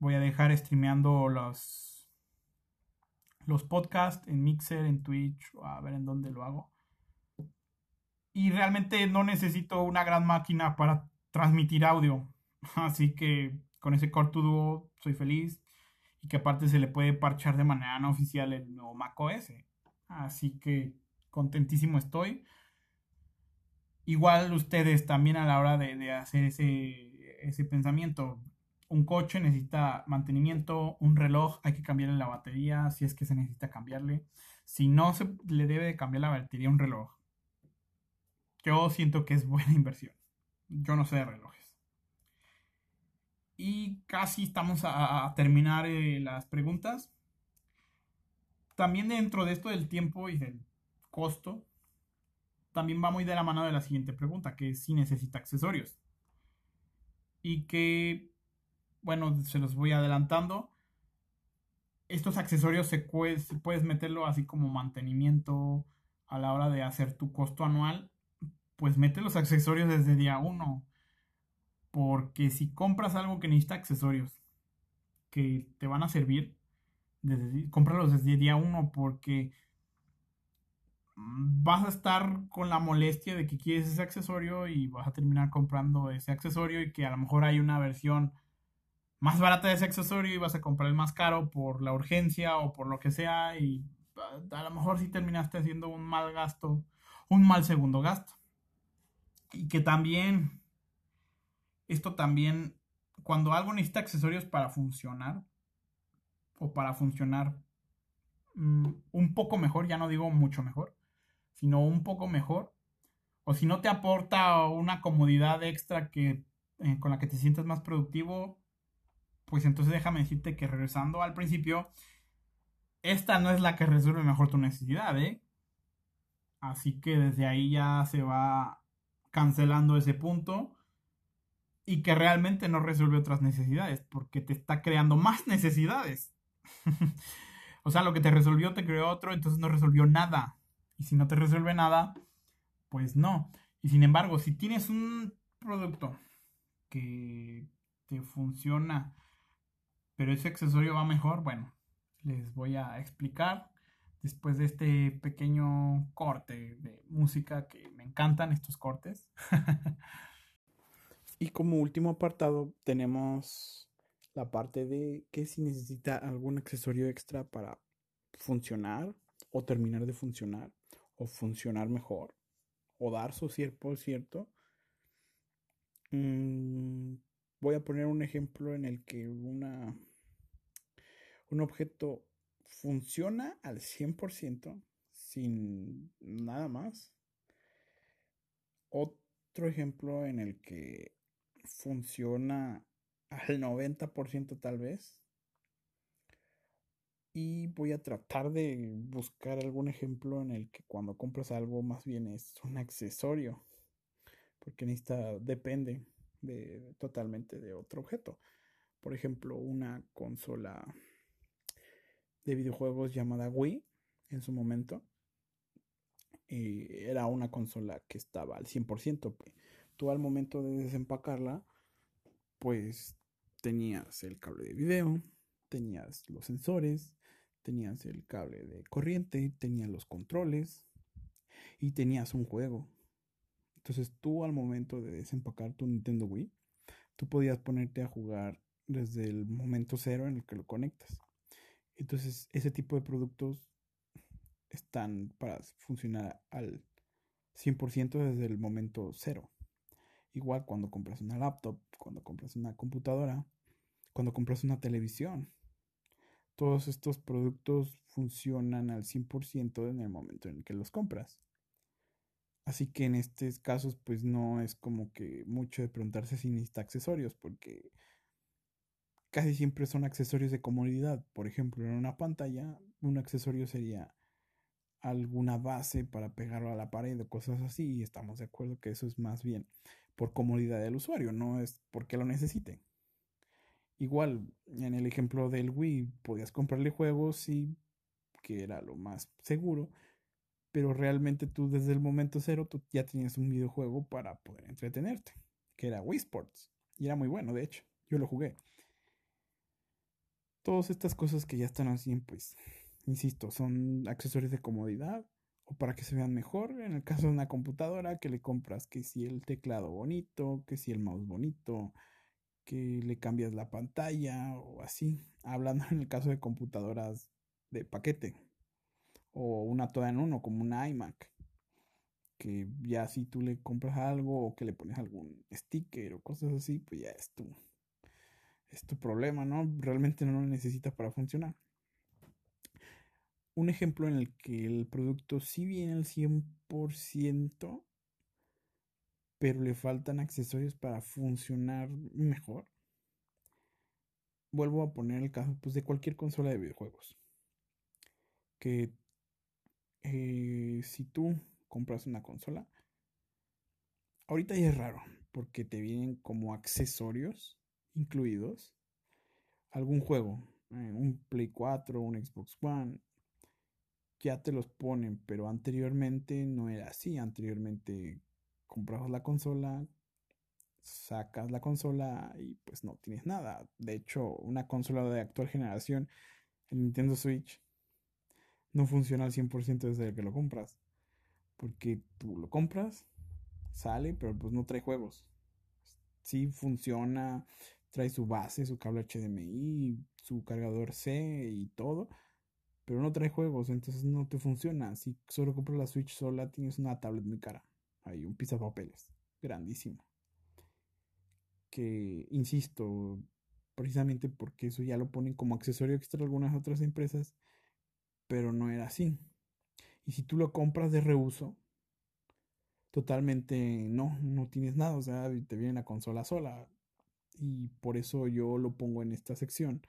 Voy a dejar streameando los, los podcasts en Mixer, en Twitch, a ver en dónde lo hago. Y realmente no necesito una gran máquina para transmitir audio. Así que con ese Core Duo soy feliz. Y que aparte se le puede parchar de manera no oficial el nuevo Mac OS. Así que contentísimo estoy. Igual ustedes también a la hora de, hacer ese, ese pensamiento. Un coche necesita mantenimiento, un reloj hay que cambiarle la batería si es que se necesita cambiarle. Si no se le debe de cambiar la batería a un reloj. Yo siento que es buena inversión. Yo no sé de relojes. Y casi estamos a, terminar eh, las preguntas. También dentro de esto del tiempo y del costo, también va muy de la mano de la siguiente pregunta, que es si necesita accesorios. Y que, bueno, se los voy adelantando. Estos accesorios se puedes meterlo así como mantenimiento a la hora de hacer tu costo anual. Pues mete los accesorios desde día 1 porque si compras algo que necesita accesorios que te van a servir, desde, cómpralos desde día uno porque vas a estar con la molestia de que quieres ese accesorio y vas a terminar comprando ese accesorio y que a lo mejor hay una versión más barata de ese accesorio y vas a comprar el más caro por la urgencia o por lo que sea y a lo mejor sí terminaste haciendo un mal gasto, un mal segundo gasto. Y que también esto también, cuando algo necesita accesorios para funcionar, o para funcionar mm, un poco mejor, ya no digo mucho mejor, sino un poco mejor, o si no te aporta una comodidad extra que, eh, con la que te sientes más productivo, pues entonces déjame decirte que regresando al principio, esta no es la que resuelve mejor tu necesidad, ¿eh? Así que desde ahí ya se va cancelando ese punto y que realmente no resuelve otras necesidades, porque te está creando más necesidades. o sea, lo que te resolvió te creó otro, entonces no resolvió nada. Y si no te resuelve nada, pues no. Y sin embargo, si tienes un producto que te funciona, pero ese accesorio va mejor, bueno, les voy a explicar después de este pequeño corte de música que me encantan estos cortes. Y como último apartado tenemos la parte de que si necesita algún accesorio extra para funcionar o terminar de funcionar o funcionar mejor o dar su por cierto. Mm, voy a poner un ejemplo en el que una, un objeto funciona al 100% sin nada más. Otro ejemplo en el que funciona al 90% tal vez. Y voy a tratar de buscar algún ejemplo en el que cuando compras algo más bien es un accesorio. Porque necesita, depende de, totalmente de otro objeto. Por ejemplo, una consola de videojuegos llamada Wii en su momento. era una consola que estaba al 100% tú al momento de desempacarla, pues tenías el cable de video, tenías los sensores, tenías el cable de corriente, tenías los controles y tenías un juego. Entonces tú al momento de desempacar tu Nintendo Wii, tú podías ponerte a jugar desde el momento cero en el que lo conectas. Entonces ese tipo de productos están para funcionar al 100% desde el momento cero. Igual cuando compras una laptop, cuando compras una computadora, cuando compras una televisión. Todos estos productos funcionan al 100% en el momento en el que los compras. Así que en estos casos pues no es como que mucho de preguntarse si necesita accesorios porque casi siempre son accesorios de comodidad. Por ejemplo, en una pantalla, un accesorio sería alguna base para pegarlo a la pared o cosas así. Y estamos de acuerdo que eso es más bien por comodidad del usuario, no es porque lo necesite. Igual, en el ejemplo del Wii, podías comprarle juegos y que era lo más seguro, pero realmente tú desde el momento cero tú ya tenías un videojuego para poder entretenerte, que era Wii Sports. Y era muy bueno, de hecho, yo lo jugué. Todas estas cosas que ya están así, pues, insisto, son accesorios de comodidad o para que se vean mejor. En el caso de una computadora, que le compras que si el teclado bonito, que si el mouse bonito, que le cambias la pantalla o así. Hablando en el caso de computadoras de paquete o una toda en uno como una iMac que ya si tú le compras algo o que le pones algún sticker o cosas así pues ya es tu es tu problema no realmente no lo necesitas para funcionar un ejemplo en el que el producto sí viene al 100% pero le faltan accesorios para funcionar mejor. Vuelvo a poner el caso pues, de cualquier consola de videojuegos. Que eh, si tú compras una consola, ahorita ya es raro, porque te vienen como accesorios incluidos. Algún juego, eh, un Play 4, un Xbox One, ya te los ponen, pero anteriormente no era así, anteriormente comprabas la consola, sacas la consola y pues no tienes nada. De hecho, una consola de actual generación, el Nintendo Switch, no funciona al 100% desde que lo compras. Porque tú lo compras, sale, pero pues no trae juegos. Sí funciona, trae su base, su cable HDMI, su cargador C y todo, pero no trae juegos, entonces no te funciona. Si solo compras la Switch sola, tienes una tablet muy cara. Hay un papeles grandísimo. Que, insisto, precisamente porque eso ya lo ponen como accesorio extra algunas otras empresas, pero no era así. Y si tú lo compras de reuso, totalmente no, no tienes nada, o sea, te viene la consola sola. Y por eso yo lo pongo en esta sección.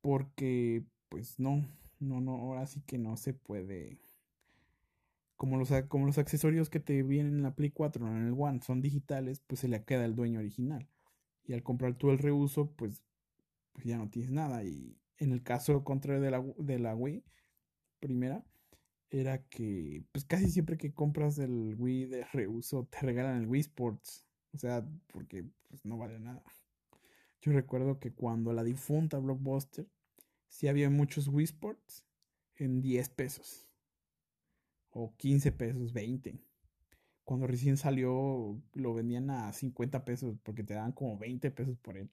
Porque, pues no, no, no, ahora sí que no se puede. Como los, como los accesorios que te vienen en la Play 4 o en el One son digitales, pues se le queda el dueño original. Y al comprar tú el reuso, pues, pues ya no tienes nada. Y, en el caso contrario de la, de la Wii, primera, era que pues casi siempre que compras el Wii de reuso te regalan el Wii Sports. O sea, porque pues, no vale nada. Yo recuerdo que cuando la difunta Blockbuster, sí había muchos Wii Sports en 10 pesos. O 15 pesos, 20. Cuando recién salió lo vendían a 50 pesos porque te daban como 20 pesos por él.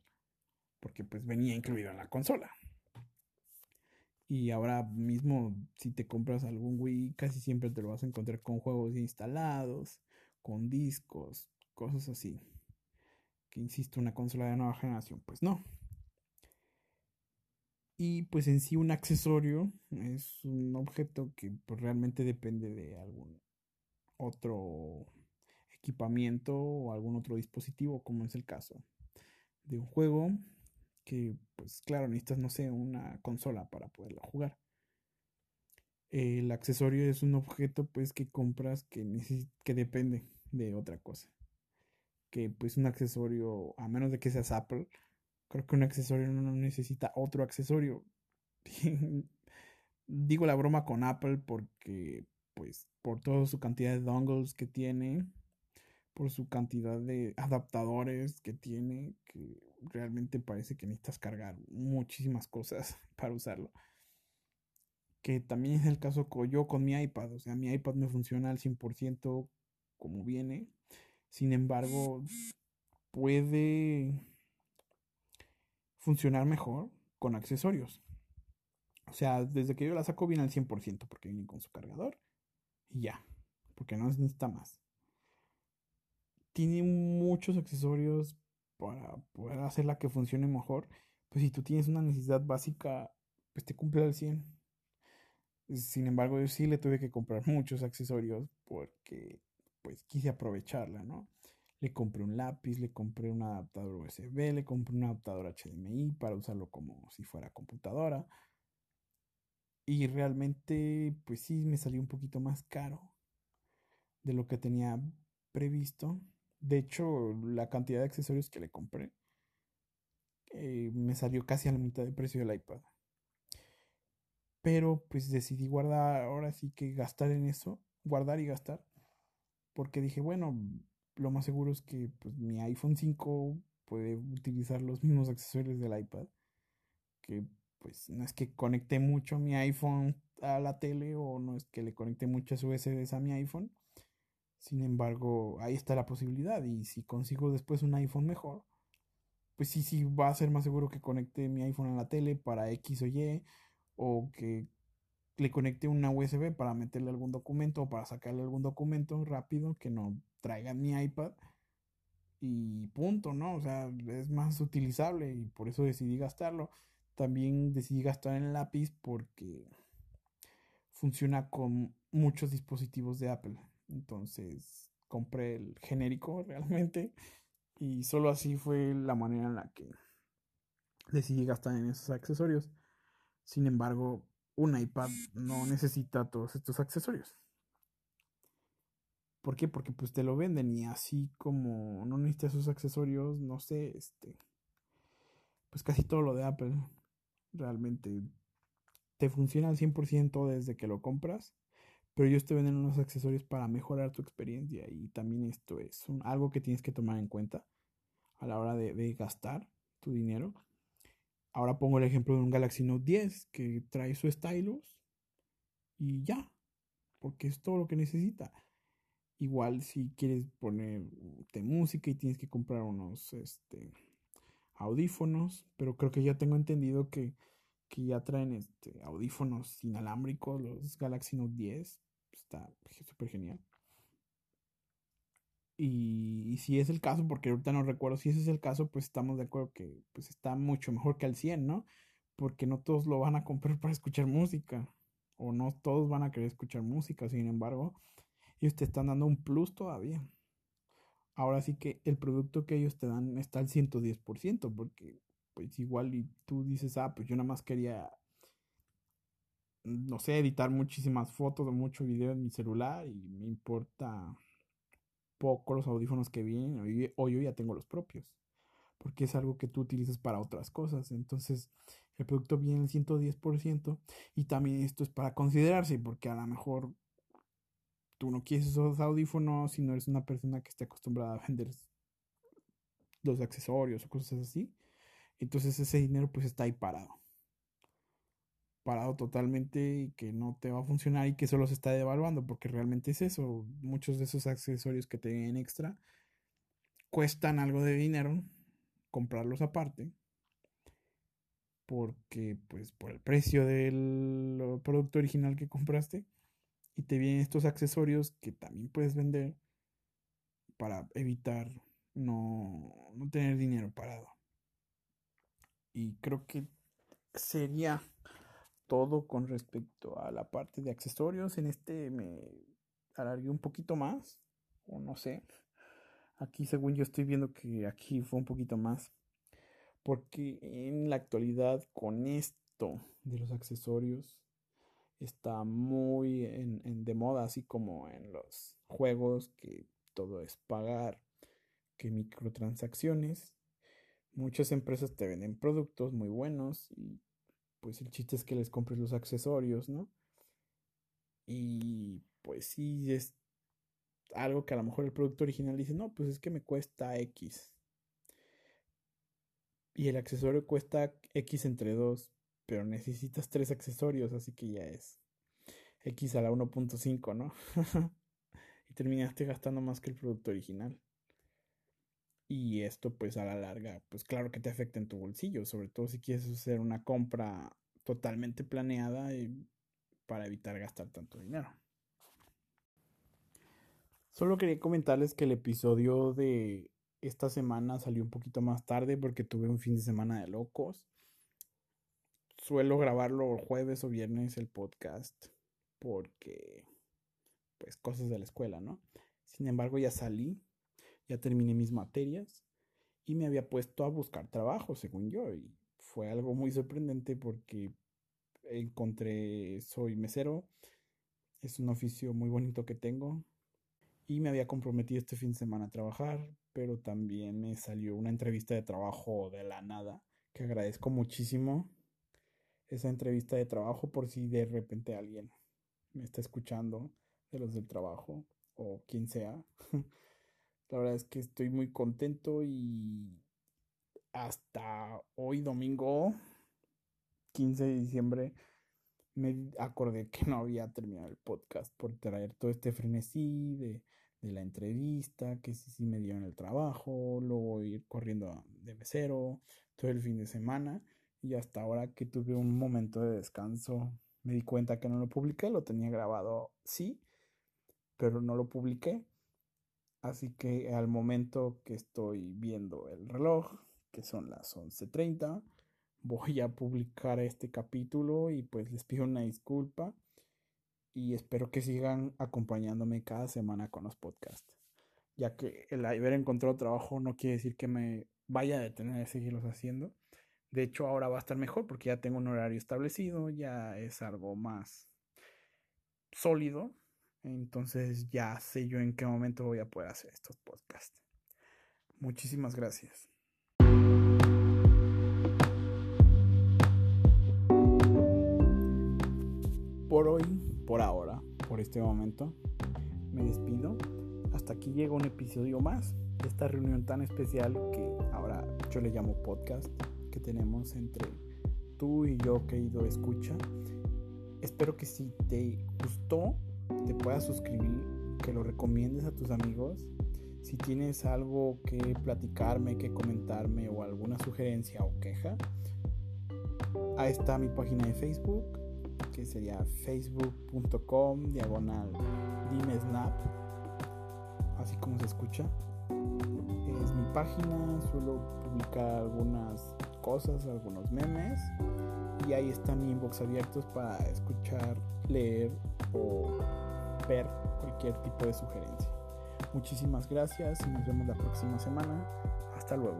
Porque pues venía incluido en la consola. Y ahora mismo, si te compras algún Wii, casi siempre te lo vas a encontrar con juegos instalados, con discos, cosas así. Que insisto, una consola de nueva generación, pues no. Y pues en sí un accesorio es un objeto que pues, realmente depende de algún otro equipamiento o algún otro dispositivo, como es el caso de un juego que pues claro, necesitas, no sé, una consola para poderla jugar. El accesorio es un objeto pues que compras que, que depende de otra cosa. Que pues un accesorio, a menos de que seas Apple, creo que un accesorio no necesita otro accesorio. Digo la broma con Apple porque pues por toda su cantidad de dongles que tiene, por su cantidad de adaptadores que tiene, que realmente parece que necesitas cargar muchísimas cosas para usarlo. Que también es el caso con yo con mi iPad. O sea, mi iPad me funciona al 100% como viene. Sin embargo, puede funcionar mejor con accesorios. O sea, desde que yo la saco viene al 100% porque viene con su cargador y ya, porque no necesita más. Tiene muchos accesorios para poder hacerla que funcione mejor, pues si tú tienes una necesidad básica, pues te cumple al 100. Sin embargo, yo sí le tuve que comprar muchos accesorios porque pues quise aprovecharla, ¿no? Le compré un lápiz, le compré un adaptador USB, le compré un adaptador HDMI para usarlo como si fuera computadora. Y realmente, pues sí, me salió un poquito más caro de lo que tenía previsto. De hecho, la cantidad de accesorios que le compré eh, me salió casi a la mitad del precio del iPad. Pero pues decidí guardar, ahora sí que gastar en eso, guardar y gastar. Porque dije, bueno, lo más seguro es que pues, mi iPhone 5 puede utilizar los mismos accesorios del iPad. Que pues no es que conecte mucho mi iPhone a la tele o no es que le conecte muchas USBs a mi iPhone. Sin embargo, ahí está la posibilidad y si consigo después un iPhone mejor, pues sí, sí va a ser más seguro que conecte mi iPhone a la tele para X o Y o que le conecte una USB para meterle algún documento o para sacarle algún documento rápido que no traiga mi iPad y punto, ¿no? O sea, es más utilizable y por eso decidí gastarlo. También decidí gastar en lápiz porque funciona con muchos dispositivos de Apple. Entonces compré el genérico realmente y solo así fue la manera en la que decidí gastar en esos accesorios. Sin embargo, un iPad no necesita todos estos accesorios. ¿Por qué? Porque pues te lo venden y así como no necesitas esos accesorios, no sé, este, pues casi todo lo de Apple realmente te funciona al 100% desde que lo compras, pero ellos te venden unos accesorios para mejorar tu experiencia y también esto es algo que tienes que tomar en cuenta a la hora de gastar tu dinero. Ahora pongo el ejemplo de un Galaxy Note 10 que trae su stylus y ya, porque es todo lo que necesita. Igual si quieres ponerte música y tienes que comprar unos este, audífonos, pero creo que ya tengo entendido que, que ya traen este, audífonos inalámbricos, los Galaxy Note 10. Está súper genial. Y, si es el caso, porque ahorita no recuerdo si ese es el caso, pues estamos de acuerdo que pues está mucho mejor que al 100, ¿no? Porque no todos lo van a comprar para escuchar música. O no todos van a querer escuchar música, sin embargo, ellos te están dando un plus todavía. Ahora sí que el producto que ellos te dan está al 110%, porque pues igual y tú dices, ah, pues yo nada más quería, no sé, editar muchísimas fotos o mucho video en mi celular y me importa poco los audífonos que vienen o yo ya tengo los propios, porque es algo que tú utilizas para otras cosas. Entonces, el producto viene al 110% y también esto es para considerarse, porque a lo mejor tú no quieres esos audífonos si no eres una persona que esté acostumbrada a vender los accesorios o cosas así. Entonces ese dinero pues está ahí parado. Parado totalmente y que no te va a funcionar y que solo se está devaluando porque realmente es eso. Muchos de esos accesorios que te vienen extra cuestan algo de dinero comprarlos aparte porque pues por el precio del producto original que compraste y te vienen estos accesorios que también puedes vender para evitar no, no tener dinero parado. Y creo que sería todo con respecto a la parte de accesorios. En este me alargué un poquito más, o no sé. Aquí, según yo estoy viendo que aquí fue un poquito más. Porque en la actualidad, con esto de los accesorios, está muy en, de moda, así como en los juegos, que todo es pagar, que microtransacciones. Muchas empresas te venden productos muy buenos y pues el chiste es que les compres los accesorios, ¿no? Y pues sí, es algo que a lo mejor el producto original dice, no, pues es que me cuesta X. Y el accesorio cuesta X entre dos pero necesitas tres accesorios, así que ya es X a la 1.5, ¿no? y terminaste gastando más que el producto original. Y esto pues a la larga, pues claro que te afecta en tu bolsillo, sobre todo si quieres hacer una compra totalmente planeada y para evitar gastar tanto dinero. Solo quería comentarles que el episodio de esta semana salió un poquito más tarde porque tuve un fin de semana de locos suelo grabarlo jueves o viernes el podcast porque pues cosas de la escuela, ¿no? Sin embargo, ya salí, ya terminé mis materias y me había puesto a buscar trabajo, según yo. Y fue algo muy sorprendente porque encontré, soy mesero, es un oficio muy bonito que tengo y me había comprometido este fin de semana a trabajar, pero también me salió una entrevista de trabajo de la nada, que agradezco muchísimo esa entrevista de trabajo por si de repente alguien me está escuchando de los del trabajo o quien sea. La verdad es que estoy muy contento y hasta hoy domingo 15 de diciembre me acordé que no había terminado el podcast por traer todo este frenesí de, de la entrevista, que sí, sí me dio en el trabajo, luego ir corriendo de mesero todo el fin de semana y hasta ahora que tuve un momento de descanso me di cuenta que no lo publiqué, lo tenía grabado sí, pero no lo publiqué. Así que al momento que estoy viendo el reloj, que son las 11:30, voy a publicar este capítulo y pues les pido una disculpa y espero que sigan acompañándome cada semana con los podcasts, ya que el haber encontrado trabajo no quiere decir que me vaya a detener de seguirlos haciendo. De hecho, ahora va a estar mejor porque ya tengo un horario establecido, ya es algo más sólido. Entonces ya sé yo en qué momento voy a poder hacer estos podcasts. Muchísimas gracias. Por hoy, por ahora, por este momento, me despido. Hasta aquí llega un episodio más de esta reunión tan especial que ahora yo le llamo podcast que tenemos entre tú y yo, querido escucha. Espero que si te gustó, te puedas suscribir, que lo recomiendes a tus amigos. Si tienes algo que platicarme, que comentarme o alguna sugerencia o queja, ahí está mi página de Facebook, que sería facebook.com diagonal dimesnap, así como se escucha. Es mi página, suelo publicar algunas cosas, algunos memes. Y ahí está mi inbox abiertos para escuchar, leer o ver cualquier tipo de sugerencia. Muchísimas gracias y nos vemos la próxima semana. Hasta luego.